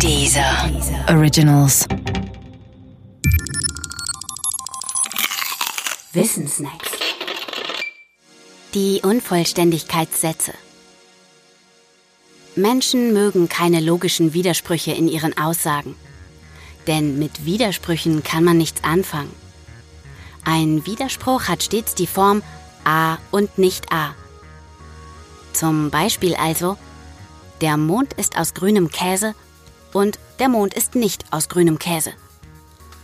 Dieser Originals. Wissensnacks. Die Unvollständigkeitssätze. Menschen mögen keine logischen Widersprüche in ihren Aussagen. Denn mit Widersprüchen kann man nichts anfangen. Ein Widerspruch hat stets die Form A und nicht A. Zum Beispiel also, der Mond ist aus grünem Käse und der Mond ist nicht aus grünem Käse.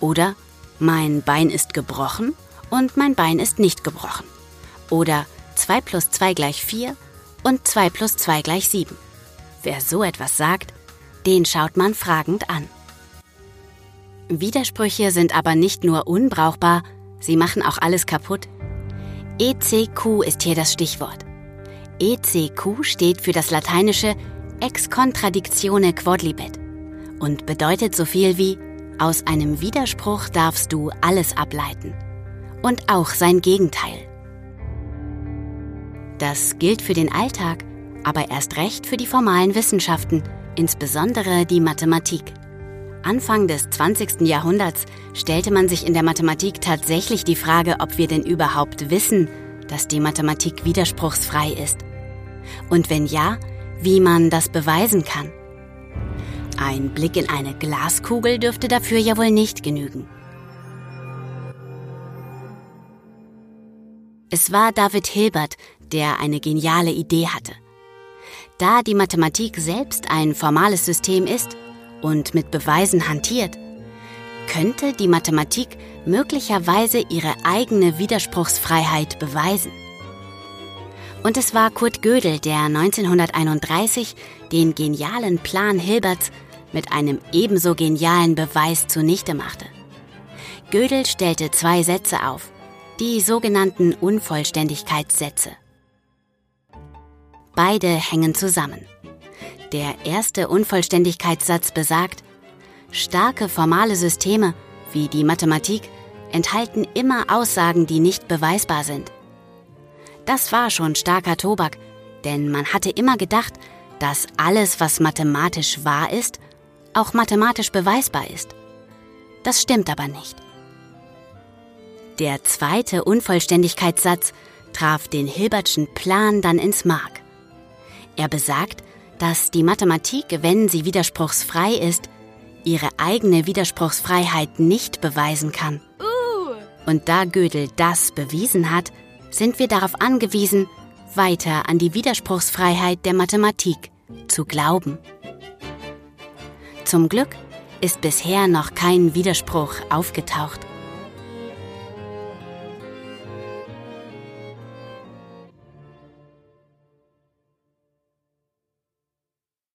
Oder mein Bein ist gebrochen und mein Bein ist nicht gebrochen. Oder 2 plus 2 gleich 4 und 2 plus 2 gleich 7. Wer so etwas sagt, den schaut man fragend an. Widersprüche sind aber nicht nur unbrauchbar, sie machen auch alles kaputt. ECQ ist hier das Stichwort. ECQ steht für das lateinische Ex contradictione quodlibet und bedeutet so viel wie aus einem Widerspruch darfst du alles ableiten und auch sein Gegenteil. Das gilt für den Alltag, aber erst recht für die formalen Wissenschaften, insbesondere die Mathematik. Anfang des 20. Jahrhunderts stellte man sich in der Mathematik tatsächlich die Frage, ob wir denn überhaupt wissen, dass die Mathematik widerspruchsfrei ist. Und wenn ja, wie man das beweisen kann. Ein Blick in eine Glaskugel dürfte dafür ja wohl nicht genügen. Es war David Hilbert, der eine geniale Idee hatte. Da die Mathematik selbst ein formales System ist und mit Beweisen hantiert, könnte die Mathematik möglicherweise ihre eigene Widerspruchsfreiheit beweisen. Und es war Kurt Gödel, der 1931 den genialen Plan Hilberts mit einem ebenso genialen Beweis zunichte machte. Gödel stellte zwei Sätze auf, die sogenannten Unvollständigkeitssätze. Beide hängen zusammen. Der erste Unvollständigkeitssatz besagt, starke formale Systeme wie die Mathematik enthalten immer Aussagen, die nicht beweisbar sind. Das war schon starker Tobak, denn man hatte immer gedacht, dass alles, was mathematisch wahr ist, auch mathematisch beweisbar ist. Das stimmt aber nicht. Der zweite Unvollständigkeitssatz traf den Hilbertschen Plan dann ins Mark. Er besagt, dass die Mathematik, wenn sie widerspruchsfrei ist, ihre eigene Widerspruchsfreiheit nicht beweisen kann. Und da Gödel das bewiesen hat, sind wir darauf angewiesen, weiter an die Widerspruchsfreiheit der Mathematik zu glauben. Zum Glück ist bisher noch kein Widerspruch aufgetaucht.